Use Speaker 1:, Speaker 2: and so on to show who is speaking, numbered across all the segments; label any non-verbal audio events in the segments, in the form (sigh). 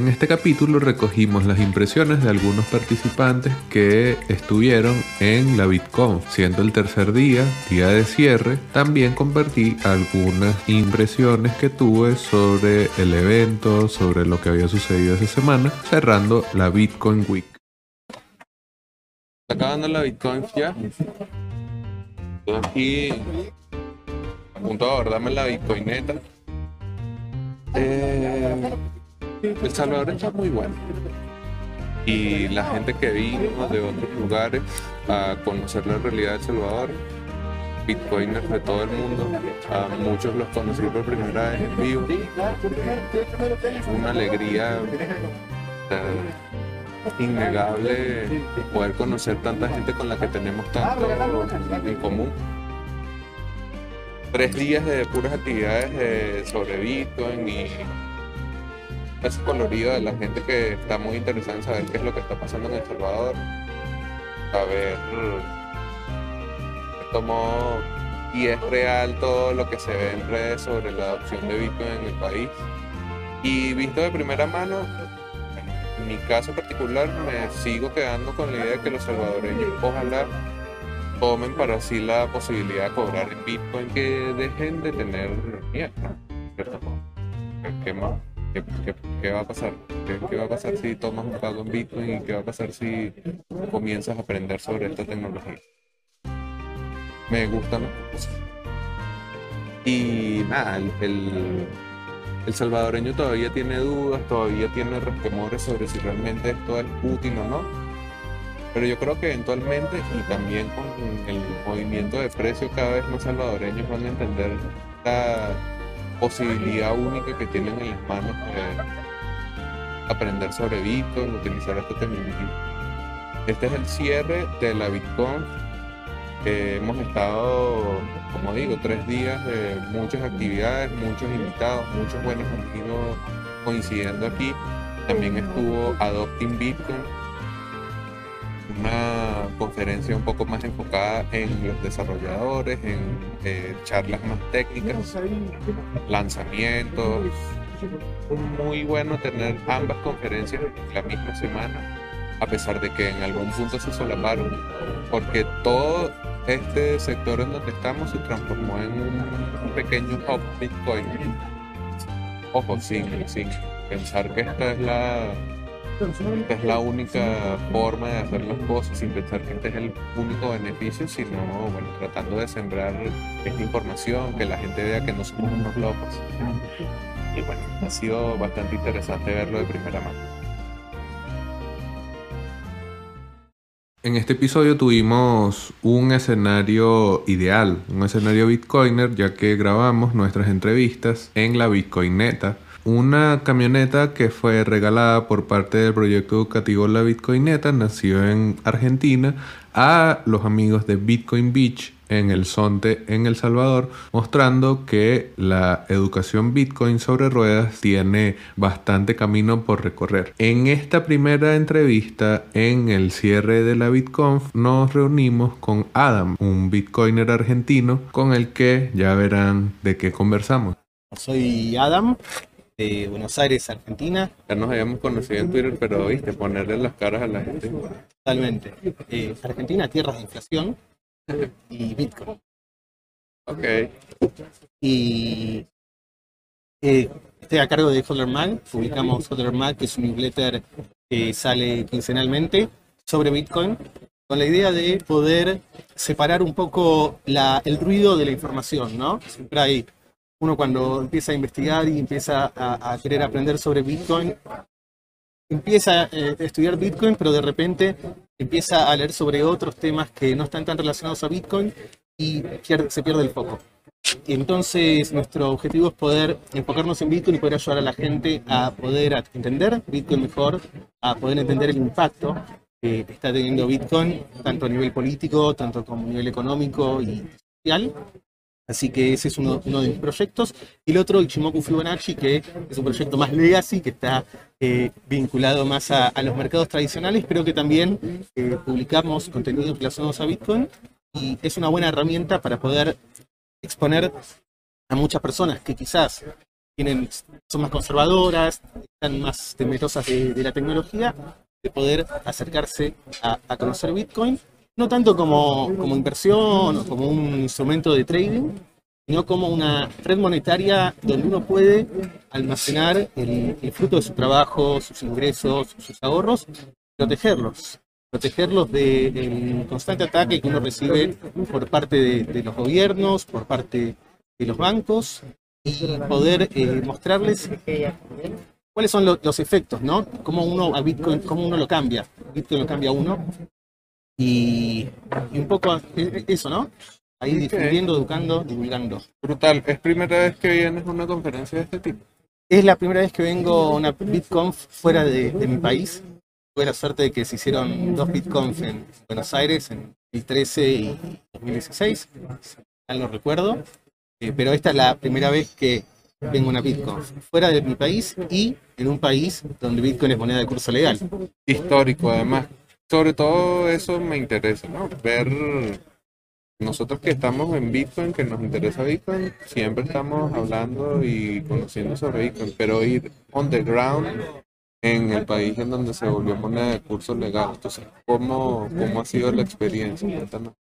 Speaker 1: En este capítulo recogimos las impresiones de algunos participantes que estuvieron en la Bitcoin. Siendo el tercer día, día de cierre, también compartí algunas impresiones que tuve sobre el evento, sobre lo que había sucedido esa semana, cerrando la Bitcoin Week. Acabando la Bitcoin ya. Aquí a punto la Bitcoineta. Eh el Salvador está muy bueno. Y la gente que vino de otros lugares a conocer la realidad de Salvador, bitcoiners de todo el mundo, a muchos los conocí por primera vez en vivo. Una alegría eh, innegable poder conocer tanta gente con la que tenemos tanto en común tres días de puras actividades sobre Bitcoin y ese colorido de la gente que está muy interesada en saber qué es lo que está pasando en El Salvador, saber cómo y es real todo lo que se ve en redes sobre la adopción de Bitcoin en el país. Y visto de primera mano, en mi caso particular, me sigo quedando con la idea de que los salvadoreños ojalá tomen para sí la posibilidad de cobrar en Bitcoin, que dejen de tener miedo. ¿Qué más? ¿Qué, va a pasar? ¿Qué, va a pasar si tomas un pago en Bitcoin y qué va a pasar si comienzas a aprender sobre esta tecnología? Me gustan las cosas. Y nada, el, el, salvadoreño todavía tiene dudas, todavía tiene resquemores sobre si realmente esto es útil o no. Pero yo creo que eventualmente y también con el movimiento de precio cada vez más salvadoreños van a entender la posibilidad única que tienen en las manos de aprender sobre Bitcoin, utilizar esta tecnología. Este es el cierre de la Bitcoin. hemos estado, como digo, tres días de muchas actividades, muchos invitados, muchos buenos amigos coincidiendo aquí. También estuvo Adopting Bitcoin, una conferencia un poco más enfocada en los desarrolladores, en eh, charlas más técnicas, lanzamientos. Muy bueno tener ambas conferencias la misma semana, a pesar de que en algún punto se solaparon, porque todo este sector en donde estamos se transformó en un pequeño hub Bitcoin. Ojo, sin, sin pensar que esta es la es la única forma de hacer las cosas sin pensar que este es el único beneficio, sino bueno, tratando de sembrar esta información, que la gente vea que no somos unos locos. Y bueno, ha sido bastante interesante verlo de primera mano. En este episodio tuvimos un escenario ideal, un escenario bitcoiner, ya que grabamos nuestras entrevistas en la Bitcoineta una camioneta que fue regalada por parte del proyecto educativo La Bitcoineta nació en Argentina a los amigos de Bitcoin Beach en el Sonte en El Salvador, mostrando que la educación Bitcoin sobre ruedas tiene bastante camino por recorrer. En esta primera entrevista, en el cierre de la BitConf, nos reunimos con Adam, un Bitcoiner argentino, con el que ya verán de qué conversamos.
Speaker 2: Soy Adam, de Buenos Aires, Argentina.
Speaker 1: Ya nos habíamos conocido en Twitter, pero viste, ponerle las caras a la gente.
Speaker 2: Totalmente. Eh, Argentina, tierras de inflación y Bitcoin.
Speaker 1: Ok.
Speaker 2: Y eh, estoy a cargo de Hodler Mag. Publicamos Hodler Mag, que es un newsletter que sale quincenalmente sobre Bitcoin, con la idea de poder separar un poco la, el ruido de la información, ¿no? Siempre hay uno cuando empieza a investigar y empieza a, querer aprender sobre Bitcoin, empieza eh, a estudiar Bitcoin, pero de repente empieza a leer sobre otros temas que no están tan relacionados a Bitcoin y se pierde el foco. Entonces nuestro objetivo es poder enfocarnos en Bitcoin y poder ayudar a la gente a poder entender Bitcoin mejor, a poder entender el impacto que está teniendo Bitcoin, tanto a nivel político, tanto como a nivel económico y social, Así que ese es uno, de mis proyectos. Y el otro, Ichimoku Fibonacci, que es un proyecto más legacy, que está eh, vinculado más a, los mercados tradicionales, pero que también eh, publicamos contenidos relacionados a Bitcoin. Y es una buena herramienta para poder exponer a muchas personas que quizás tienen, son más conservadoras, están más temerosas de, la tecnología, de poder acercarse a, conocer Bitcoin, no tanto como, como inversión o como un instrumento de trading, sino como una red monetaria donde uno puede almacenar el, fruto de su trabajo, sus ingresos, sus ahorros, protegerlos, protegerlos del constante ataque que uno recibe por parte de, los gobiernos, por parte de los bancos, y poder eh, mostrarles cuáles son los efectos, ¿no? Cómo uno a Bitcoin, cómo uno lo cambia. Bitcoin lo cambia uno. Y, y un poco eso, ¿no? Ahí difundiendo, educando, divulgando.
Speaker 1: Brutal. ¿Es primera vez que vienes a una conferencia de este tipo?
Speaker 2: Es la primera vez que vengo a una BitConf fuera de, mi país. Tuve la suerte de que se hicieron dos BitConf en Buenos Aires en 2013 y 2016, si mal no recuerdo. Eh, pero esta es la primera vez que vengo a una BitConf fuera de mi país y en un país donde Bitcoin es moneda de curso legal.
Speaker 1: Histórico, además. Sobre todo eso me interesa, ¿no? Ver nosotros que estamos en Bitcoin, que nos interesa Bitcoin, siempre estamos hablando y conociendo sobre Bitcoin, pero ir on the ground en el país en donde se volvió moneda de curso legal. Entonces, ¿cómo, cómo ha sido la experiencia? Cuéntanos.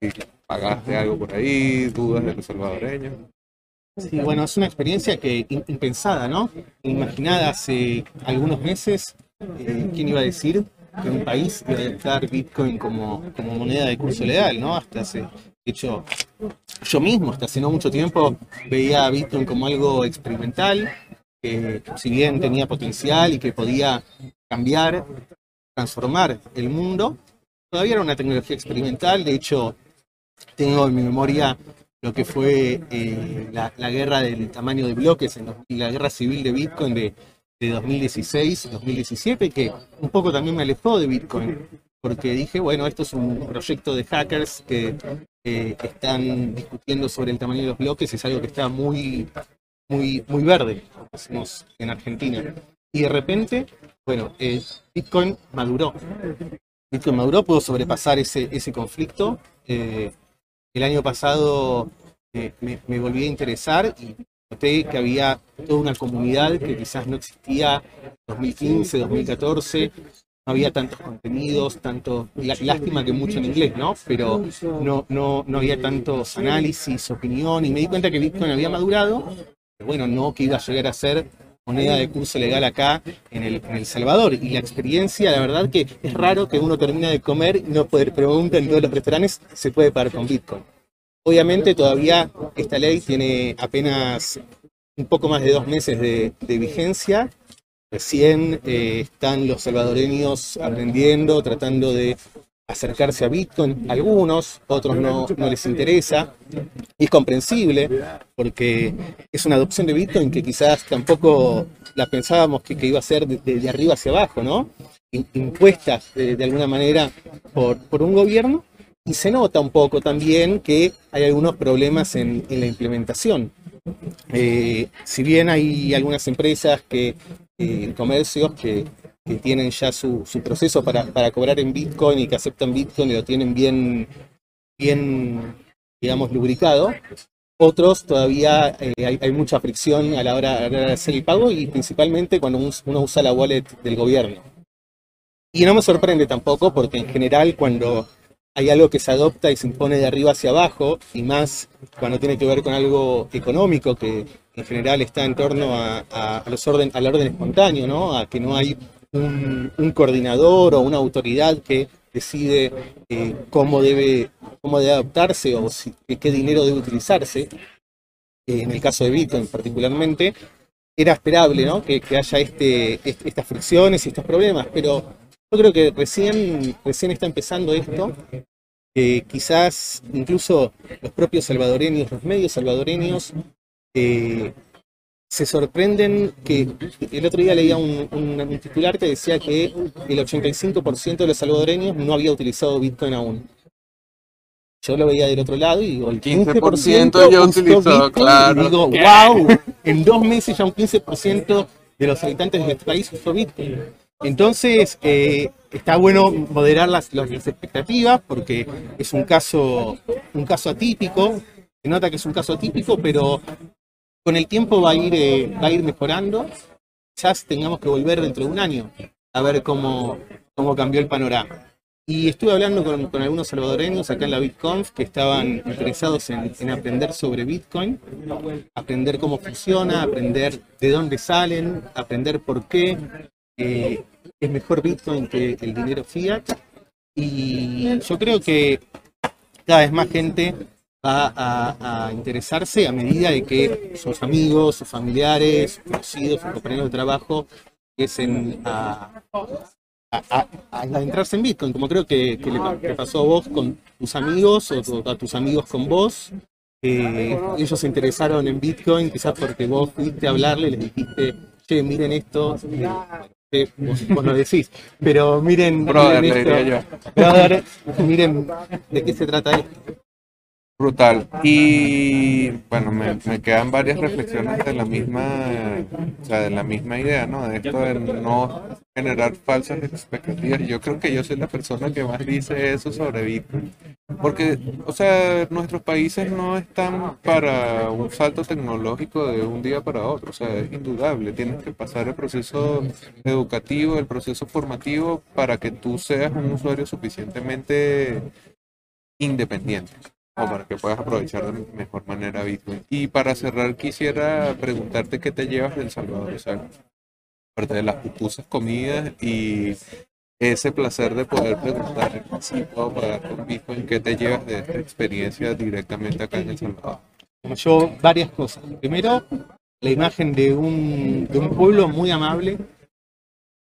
Speaker 1: Si pagaste algo por ahí, dudas de los salvadoreños.
Speaker 2: Sí, bueno, es una experiencia que impensada, ¿no? Imaginada hace algunos meses, eh, ¿quién iba a decir que un país debe adoptar Bitcoin como, como moneda de curso legal, ¿no? Hasta hace, de hecho, yo mismo, hasta hace no mucho tiempo, veía a Bitcoin como algo experimental, que si bien tenía potencial y que podía cambiar, transformar el mundo, todavía era una tecnología experimental, de hecho, tengo en mi memoria lo que fue eh, la, guerra del tamaño de bloques en la guerra civil de Bitcoin de 2016, 2017, que un poco también me alejó de Bitcoin, porque dije, bueno, esto es un proyecto de hackers que están discutiendo sobre el tamaño de los bloques, es algo que está muy, muy, muy verde, como decimos en Argentina. Y de repente, bueno, eh, Bitcoin maduró. Bitcoin maduró, pudo sobrepasar ese, ese conflicto. Eh, el año pasado eh, me, me, volví a interesar y Que había toda una comunidad que quizás no existía en 2015, 2014, no había tantos contenidos, tanto, lástima que mucho en inglés, ¿no? Pero no, no, no había tantos análisis, opinión, y me di cuenta que Bitcoin había madurado, bueno, no que iba a llegar a ser moneda de curso legal acá en el, en el Salvador. Y la experiencia, la verdad que es raro que uno termine de comer y no poder preguntar en todos los restaurantes, se puede pagar con Bitcoin. Obviamente todavía esta ley tiene apenas un poco más de dos meses de, vigencia. Recién eh, están los salvadoreños aprendiendo, tratando de acercarse a Bitcoin. Algunos, otros no, les interesa. Y es comprensible porque es una adopción de Bitcoin que quizás tampoco la pensábamos que, iba a ser de, arriba hacia abajo, ¿no? Impuesta de, alguna manera por un gobierno y se nota un poco también que hay algunos problemas en, la implementación. Eh, si bien hay algunas empresas que, eh, comercios que, tienen ya su, proceso para, cobrar en Bitcoin y que aceptan Bitcoin y lo tienen bien, bien digamos, lubricado, otros todavía eh, hay, mucha fricción a la, hora, de hacer el pago y principalmente cuando uno usa la wallet del gobierno. Y no me sorprende tampoco porque en general cuando hay algo que se adopta y se impone de arriba hacia abajo, y más cuando tiene que ver con algo económico, que en general está en torno a, los orden, al orden espontáneo, ¿no? a que no hay un, coordinador o una autoridad que decide eh, cómo, debe, cómo debe adoptarse o qué dinero debe utilizarse, eh, en el caso de Bitcoin particularmente, era esperable ¿no? que, haya este, estas fricciones y estos problemas, pero yo creo que recién, recién está empezando esto. quizás incluso los propios salvadoreños, los medios salvadoreños, eh, se sorprenden que el otro día leía un, titular que decía que el 85% de los salvadoreños no había utilizado Bitcoin aún. Yo lo veía del otro lado y digo, el 15%, ya utilizó, claro. Y digo, wow, en dos meses ya un 15% de los habitantes de este país usó Bitcoin. Entonces, eh, está bueno moderar las, expectativas porque es un caso, un caso atípico. Se nota que es un caso atípico, pero con el tiempo va a ir, eh, va a ir mejorando. Quizás tengamos que volver dentro de un año a ver cómo, cómo cambió el panorama. Y estuve hablando con, algunos salvadoreños acá en la BitConf que estaban interesados en, aprender sobre Bitcoin, aprender cómo funciona, aprender de dónde salen, aprender por qué eh, es mejor Bitcoin que el dinero fiat. Y yo creo que cada vez más gente va a, a, interesarse a medida de que sus amigos, sus familiares, conocidos, sus compañeros de trabajo empiecen a, a, adentrarse en Bitcoin, como creo que, le pasó a vos con tus amigos o a tus amigos con vos. Ellos se interesaron en Bitcoin, quizás porque vos fuiste a hablarle les dijiste, che, miren esto, eh, vos, vos, lo decís, pero miren,
Speaker 1: Brother,
Speaker 2: miren,
Speaker 1: le
Speaker 2: esto, brother, miren de qué se trata esto.
Speaker 1: Brutal. Y bueno, me, me, quedan varias reflexiones de la misma, o sea, de la misma idea, ¿no? De esto de no generar falsas expectativas. Yo creo que yo soy la persona que más dice eso sobre Bitcoin. Porque, o sea, nuestros países no están para un salto tecnológico de un día para otro. O sea, es indudable. Tienes que pasar el proceso educativo, el proceso formativo para que tú seas un usuario suficientemente independiente o para que puedas aprovechar de mejor manera Bitcoin. Y para cerrar quisiera preguntarte qué te llevas del Salvador, o sea, aparte de las pupusas comidas y ese placer de poder preguntar si puedo pagar con Bitcoin, ¿qué te llevas de esta experiencia directamente acá en El Salvador?
Speaker 2: Yo varias cosas. Primero, la imagen de un, de un pueblo muy amable,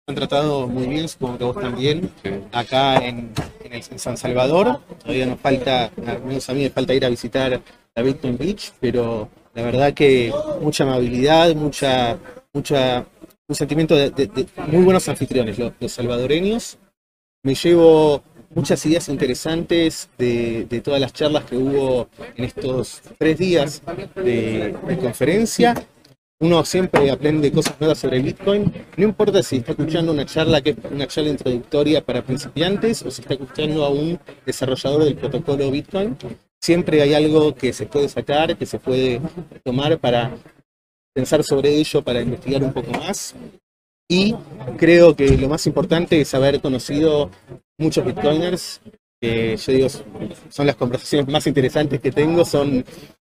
Speaker 2: han tratado muy bien, supongo que vos también, sí. acá en, en, San Salvador. Todavía nos falta, al menos a mí me falta ir a visitar la Bitcoin Beach, pero la verdad que mucha amabilidad, mucha, mucha, un sentimiento de, muy buenos anfitriones, los, salvadoreños. Me llevo muchas ideas interesantes de, todas las charlas que hubo en estos tres días de conferencia uno siempre aprende cosas nuevas sobre Bitcoin, no importa si está escuchando una charla que es una charla introductoria para principiantes o si está escuchando a un desarrollador del protocolo Bitcoin, siempre hay algo que se puede sacar, que se puede tomar para pensar sobre ello, para investigar un poco más. Y creo que lo más importante es haber conocido muchos Bitcoiners, que yo digo, son las conversaciones más interesantes que tengo, son,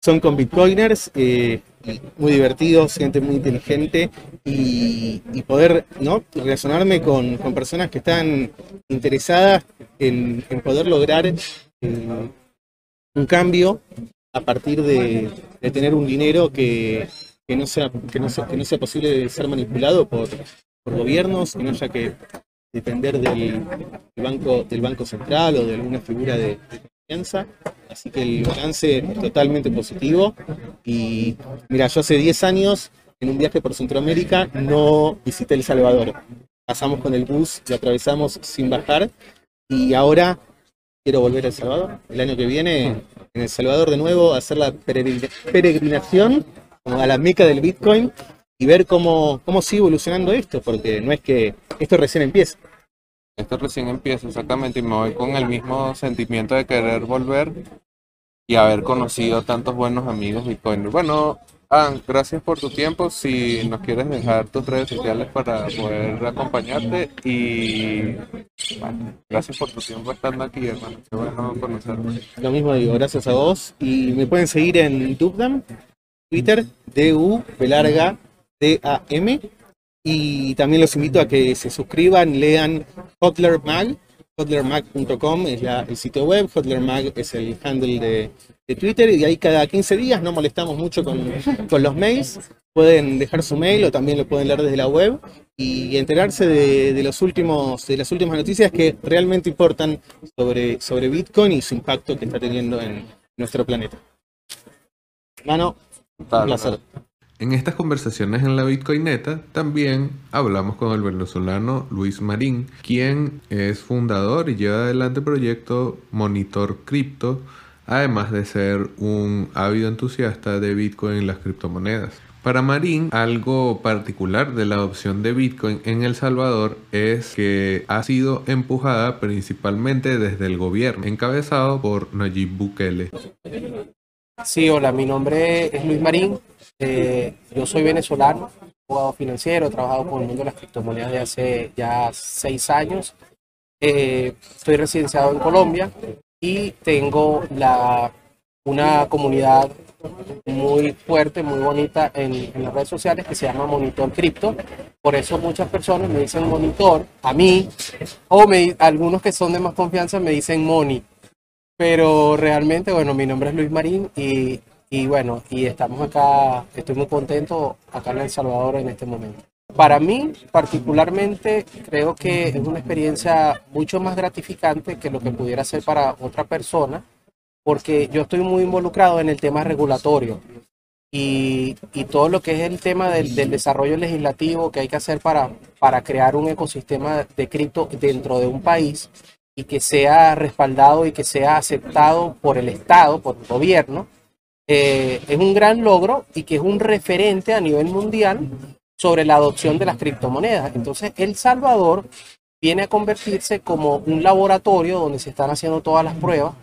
Speaker 2: son con Bitcoiners. Eh, muy divertidos, gente muy inteligente y, poder ¿no? relacionarme con, con, personas que están interesadas en, en poder lograr eh, un cambio a partir de, de, tener un dinero que, que, no sea, que, no sea, que no sea posible ser manipulado por, por gobiernos, que no haya que depender del, banco, del Banco Central o de alguna figura de Así que el balance es totalmente positivo. Y mira, yo hace 10 años, en un viaje por Centroamérica, no visité El Salvador. Pasamos con el bus y atravesamos sin bajar. Y ahora quiero volver a El Salvador. El año que viene, en El Salvador de nuevo, hacer la peregrinación a la meca del Bitcoin y ver cómo, cómo sigue evolucionando esto, porque no es que esto recién empieza.
Speaker 1: Esto recién empieza, exactamente, y me voy con el mismo sentimiento de querer volver y haber conocido tantos buenos amigos bitcoiners. Bueno, gracias por tu tiempo. Si nos quieres dejar tus redes sociales para poder acompañarte y bueno, gracias por tu tiempo estando aquí, hermano. Qué.
Speaker 2: Lo mismo digo, gracias a vos. Y me pueden seguir en Dubdam, Twitter, D-U, larga, D-A-M. Y también los invito a que se suscriban, lean Hotler Mag, hotlermag.com es la, el sitio web, hotlermag es el handle de, de, Twitter y ahí cada 15 días no molestamos mucho con, con, los mails. Pueden dejar su mail o también lo pueden leer desde la web y enterarse de, de, los últimos, de las últimas noticias que realmente importan sobre, sobre Bitcoin y su impacto que está teniendo en nuestro planeta. Mano, un placer.
Speaker 1: En estas conversaciones en la Bitcoineta también hablamos con el venezolano Luis Marín, quien es fundador y lleva adelante el proyecto Monitor Cripto, además de ser un ávido entusiasta de Bitcoin y las criptomonedas. Para Marín, algo particular de la adopción de Bitcoin en El Salvador es que ha sido empujada principalmente desde el gobierno, encabezado por Nayib Bukele.
Speaker 3: Sí, hola, mi nombre es Luis Marín, Eh, yo soy venezolano, abogado financiero, he trabajado con el mundo de las criptomonedas de hace ya seis años. Eh, estoy residenciado en Colombia y tengo la, una comunidad muy fuerte, muy bonita en, en, las redes sociales que se llama Monitor Cripto. Por eso muchas personas me dicen Monitor, a mí, o me, algunos que son de más confianza me dicen Moni. Pero realmente, bueno, mi nombre es Luis Marín y, y bueno, y estamos acá, estoy muy contento acá en El Salvador en este momento. Para mí, particularmente, creo que es una experiencia mucho más gratificante que lo que pudiera ser para otra persona porque yo estoy muy involucrado en el tema regulatorio y, y todo lo que es el tema del, del, desarrollo legislativo que hay que hacer para, para crear un ecosistema de cripto dentro de un país y que sea respaldado y que sea aceptado por el Estado, por el gobierno, eh, es un gran logro y que es un referente a nivel mundial sobre la adopción de las criptomonedas. Entonces, El Salvador viene a convertirse como un laboratorio donde se están haciendo todas las pruebas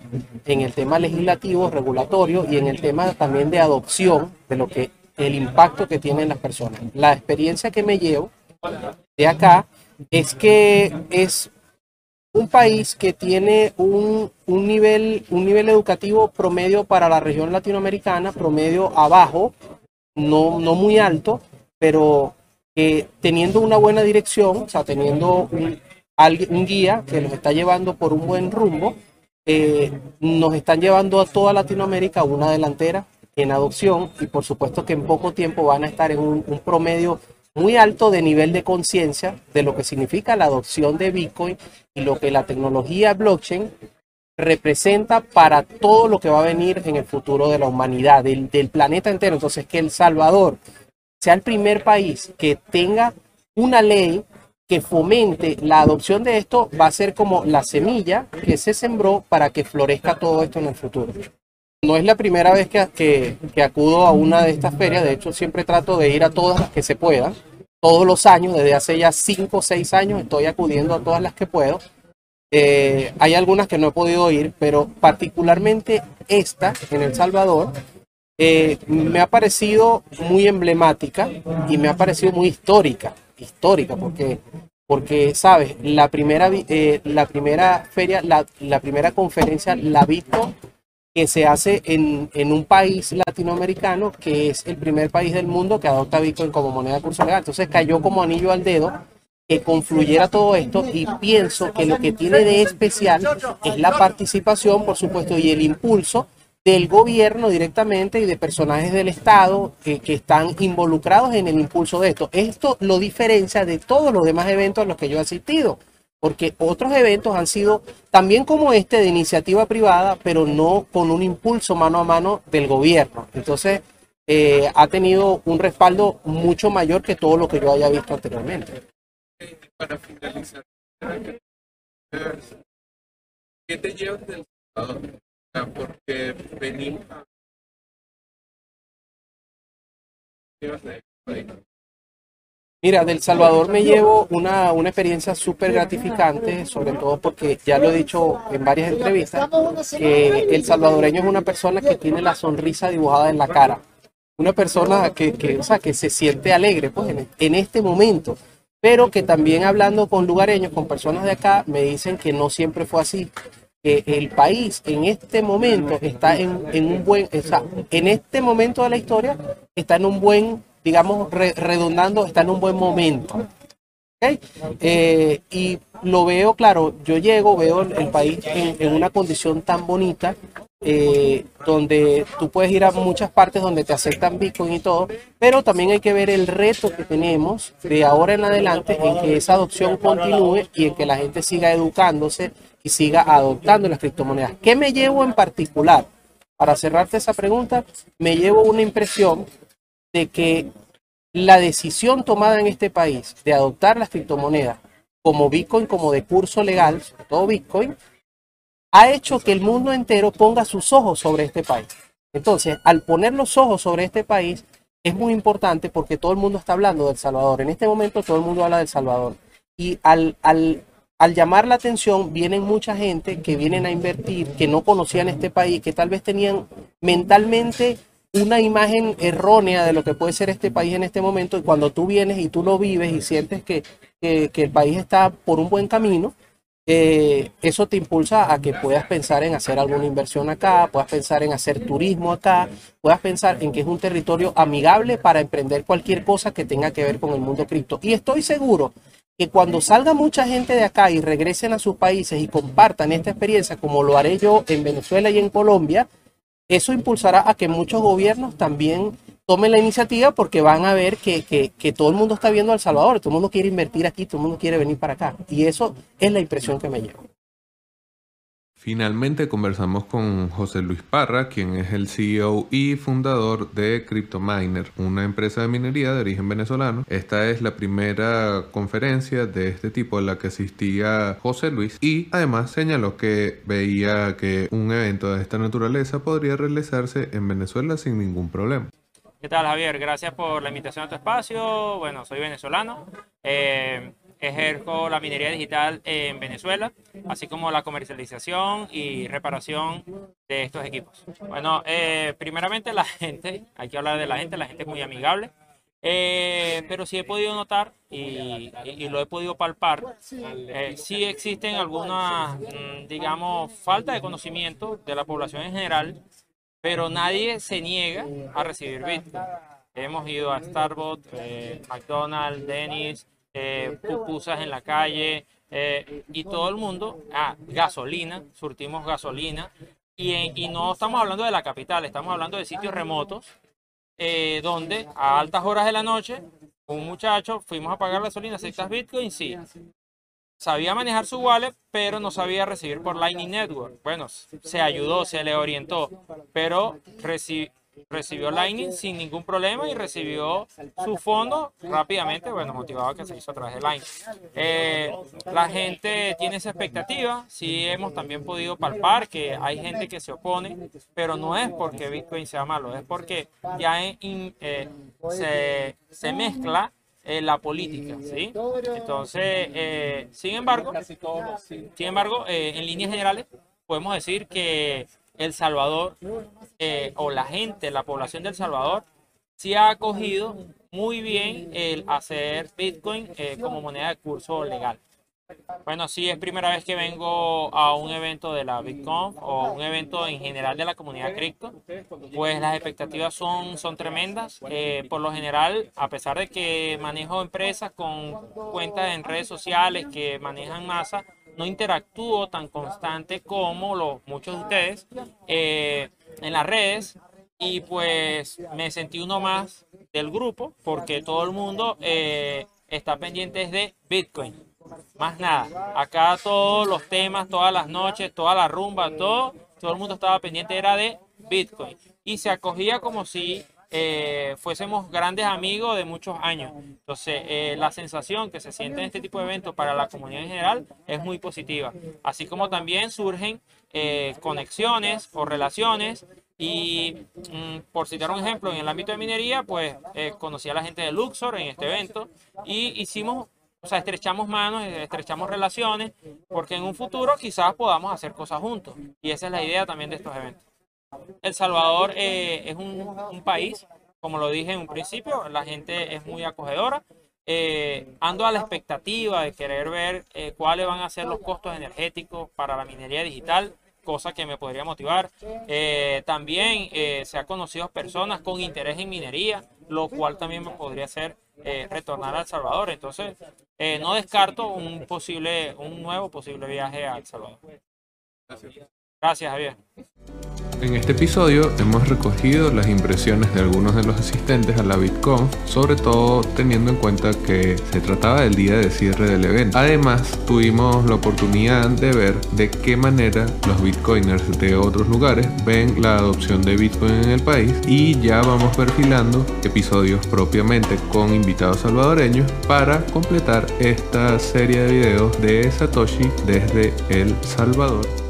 Speaker 3: en el tema legislativo, regulatorio y en el tema también de adopción de lo que el impacto que tienen las personas. La experiencia que me llevo de acá es que es un país que tiene un, un, nivel, un nivel educativo promedio para la región latinoamericana, promedio abajo, no, no muy alto, pero que teniendo una buena dirección, o sea, teniendo un, un guía que nos está llevando por un buen rumbo. Eh, nos están llevando a toda Latinoamérica una delantera en adopción y por supuesto que en poco tiempo van a estar en un promedio muy alto de nivel de conciencia de lo que significa la adopción de Bitcoin y lo que la tecnología blockchain representa para todo lo que va a venir en el futuro de la humanidad, del, planeta entero. Entonces, que El Salvador sea el primer país que tenga una ley que fomente la adopción de esto va a ser como la semilla que se sembró para que florezca todo esto en el futuro. No es la primera vez que, que, que, acudo a una de estas ferias, de hecho siempre trato de ir a todas las que se puedan. Todos los años, desde hace ya 5 o 6 años, estoy acudiendo a todas las que puedo. Eh, hay algunas que no he podido ir, pero particularmente esta en El Salvador eh, me ha parecido muy emblemática y me ha parecido muy histórica histórica, porque, porque sabes, la primera, eh, la primera feria, la, la, primera conferencia la visto que se hace en, en, un país latinoamericano que es el primer país del mundo que adopta Bitcoin como moneda de curso legal. Entonces cayó como anillo al dedo que confluyera todo esto y pienso que lo que tiene de especial es la participación, por supuesto, y el impulso del gobierno directamente y de personajes del Estado que, que, están involucrados en el impulso de esto. Esto lo diferencia de todos los demás eventos a los que yo he asistido, porque otros eventos han sido también como este de iniciativa privada, pero no con un impulso mano a mano del gobierno. Entonces, eh, ha tenido un respaldo mucho mayor que todo lo que yo haya visto anteriormente.
Speaker 1: Para finalizar, ¿qué te llevas del porque venimos
Speaker 3: Mira, del Salvador me llevo una, una experiencia súper gratificante, sobre todo porque ya lo he dicho en varias entrevistas, que el salvadoreño es una persona que tiene la sonrisa dibujada en la cara, una persona que, que, o sea, que se siente alegre pues, en, este momento, pero que también hablando con lugareños, con personas de acá, me dicen que no siempre fue así, que el país en este momento está en, en, un buen, o sea, en este momento de la historia está en un buen, digamos, re, redundando, está en un buen momento. Eh, y lo veo, claro, yo llego, veo el país en, en una condición tan bonita, eh, donde tú puedes ir a muchas partes donde te aceptan Bitcoin y todo, pero también hay que ver el reto que tenemos de ahora en adelante en que esa adopción continúe y en que la gente siga educándose y siga adoptando las criptomonedas. ¿Qué me llevo en particular? Para cerrarte esa pregunta, me llevo una impresión de que la decisión tomada en este país de adoptar las criptomonedas como Bitcoin, como de curso legal, sobre todo Bitcoin, ha hecho que el mundo entero ponga sus ojos sobre este país. Entonces, al poner los ojos sobre este país, es muy importante porque todo el mundo está hablando del Salvador. En este momento todo el mundo habla del Salvador. Y al, al al llamar la atención vienen mucha gente que vienen a invertir, que no conocían este país, que tal vez tenían mentalmente una imagen errónea de lo que puede ser este país en este momento y cuando tú vienes y tú lo vives y sientes que, que, el país está por un buen camino, eh, eso te impulsa a que puedas pensar en hacer alguna inversión acá, puedas pensar en hacer turismo acá, puedas pensar en que es un territorio amigable para emprender cualquier cosa que tenga que ver con el mundo cripto. Y estoy seguro que cuando salga mucha gente de acá y regresen a sus países y compartan esta experiencia, como lo haré yo en Venezuela y en Colombia, eso impulsará a que muchos gobiernos también tomen la iniciativa porque van a ver que, que, todo el mundo está viendo a El Salvador, todo el mundo quiere invertir aquí, todo el mundo quiere venir para acá. Y eso es la impresión que me lleva.
Speaker 1: Finalmente conversamos con José Luis Parra, quien es el CEO y fundador de CryptoMiner, una empresa de minería de origen venezolano. Esta es la primera conferencia de este tipo a la que asistía José Luis y además señaló que veía que un evento de esta naturaleza podría realizarse en Venezuela sin ningún problema.
Speaker 4: ¿Qué tal Javier? Gracias por la invitación a tu espacio. Bueno, soy venezolano. Eh, ejerzo la minería digital en Venezuela, así como la comercialización y reparación de estos equipos. Bueno, eh, primeramente la (laughs) gente, hay que hablar de la gente, la gente es muy amigable, eh, pero sí he podido notar y, y, lo he podido palpar, eh, sí existen algunas, mm, digamos, falta de conocimiento de la población en general, pero nadie se niega a recibir Bitcoin. Hemos ido a Starbucks, eh, McDonald's, Dennis, eh, pupusas en la calle eh, y todo el mundo, ah, gasolina, surtimos gasolina. Y, y, no estamos hablando de la capital, estamos hablando de sitios remotos eh, donde a altas horas de la noche un muchacho fuimos a pagar gasolina, ¿aceptas Bitcoin? Sí. Sabía manejar su wallet, pero no sabía recibir por Lightning Network. Bueno, se ayudó, se le orientó, pero recibió Lightning sin ningún problema y recibió su fondo rápidamente, bueno, motivado a que se hizo a través de Lightning. Eh, la gente tiene esa expectativa, sí hemos también podido palpar que hay gente que se opone, pero no es porque Bitcoin sea malo, es porque ya eh, se, se, mezcla eh, la política, ¿sí? Entonces, sin embargo, sin embargo, en líneas generales, podemos decir que el Salvador eh, o la gente, la población del Salvador, sí ha acogido muy bien el hacer Bitcoin eh, como moneda de curso legal. Bueno, sí, es primera vez que vengo a un evento de la Bitcoin o un evento en general de la comunidad cripto, pues las expectativas son, son tremendas. Eh, por lo general, a pesar de que manejo empresas con cuentas en redes sociales que manejan masa, no interactúo tan constante como los, muchos de ustedes eh, en las redes y pues me sentí uno más del grupo porque todo el mundo eh, está pendiente de Bitcoin. Más nada, acá todos los temas, todas las noches, toda la rumba, todo, todo el mundo estaba pendiente era de Bitcoin y se acogía como si eh, fuésemos grandes amigos de muchos años. Entonces, eh, la sensación que se siente en este tipo de eventos para la comunidad en general es muy positiva. Así como también surgen eh, conexiones o relaciones. Y mm, por citar un ejemplo, en el ámbito de minería, pues conocí a la gente de Luxor en este evento y hicimos o sea, estrechamos manos, estrechamos relaciones, porque en un futuro quizás podamos hacer cosas juntos. Y esa es la idea también de estos eventos. El Salvador eh, es un, país, como lo dije en un principio, la gente es muy acogedora. Eh, ando a la expectativa de querer ver eh, cuáles van a ser los costos energéticos para la minería digital, cosa que me podría motivar. también se ha conocido personas con interés en minería, lo cual también me podría hacer retornar a El Salvador. Entonces, no descarto un posible, un nuevo posible viaje a El Salvador. Gracias, Javier.
Speaker 1: En este episodio hemos recogido las impresiones de algunos de los asistentes a la Bitcoin, sobre todo teniendo en cuenta que se trataba del día de cierre del evento. Además, tuvimos la oportunidad de ver de qué manera los bitcoiners de otros lugares ven la adopción de Bitcoin en el país y ya vamos perfilando episodios propiamente con invitados salvadoreños para completar esta serie de videos de Satoshi desde El Salvador.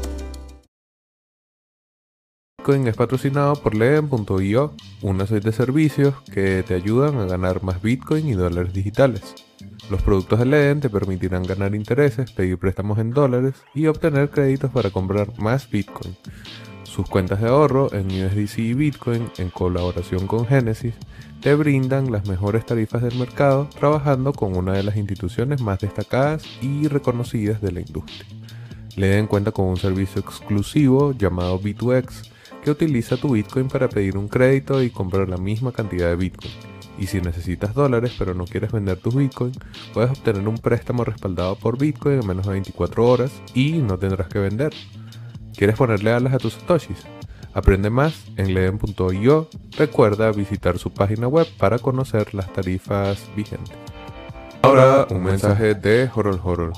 Speaker 1: Bitcoin es patrocinado por Leen.io, una serie de servicios que te ayudan a ganar más Bitcoin y dólares digitales. Los productos de Leen te permitirán ganar intereses, pedir préstamos en dólares y obtener créditos para comprar más Bitcoin. sus cuentas de ahorro en USDC y Bitcoin en colaboración con Genesis te brindan las mejores tarifas del mercado trabajando con una de las instituciones más destacadas y reconocidas de la industria. Le den cuenta con un servicio exclusivo llamado B2X que utiliza tu Bitcoin para pedir un crédito y comprar la misma cantidad de Bitcoin. Y si necesitas dólares pero no quieres vender tus Bitcoin, puedes obtener un préstamo respaldado por Bitcoin en menos de 24 horas y no tendrás que vender. ¿Quieres ponerle alas a tus satoshis? Aprende más en leden.io. Recuerda visitar su página web para conocer las tarifas vigentes. Ahora un mensaje de Horol Horol.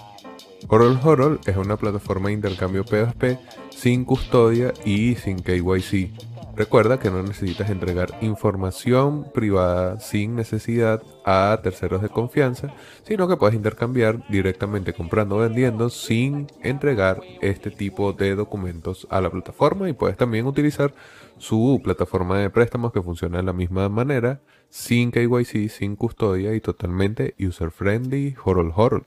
Speaker 1: Horol Horol es una plataforma de intercambio P2P sin custodia y sin KYC. Recuerda que no necesitas entregar información privada sin necesidad a terceros de confianza, sino que puedes intercambiar directamente comprando o vendiendo sin entregar este tipo de documentos a la plataforma y puedes también utilizar su plataforma de préstamos que funciona de la misma manera, sin KYC, sin custodia y totalmente user friendly, horol horol.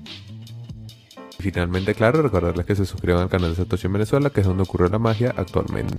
Speaker 1: Finalmente, claro, recordarles que se suscriban al canal de Satoshi en Venezuela, que es donde ocurre la magia actualmente.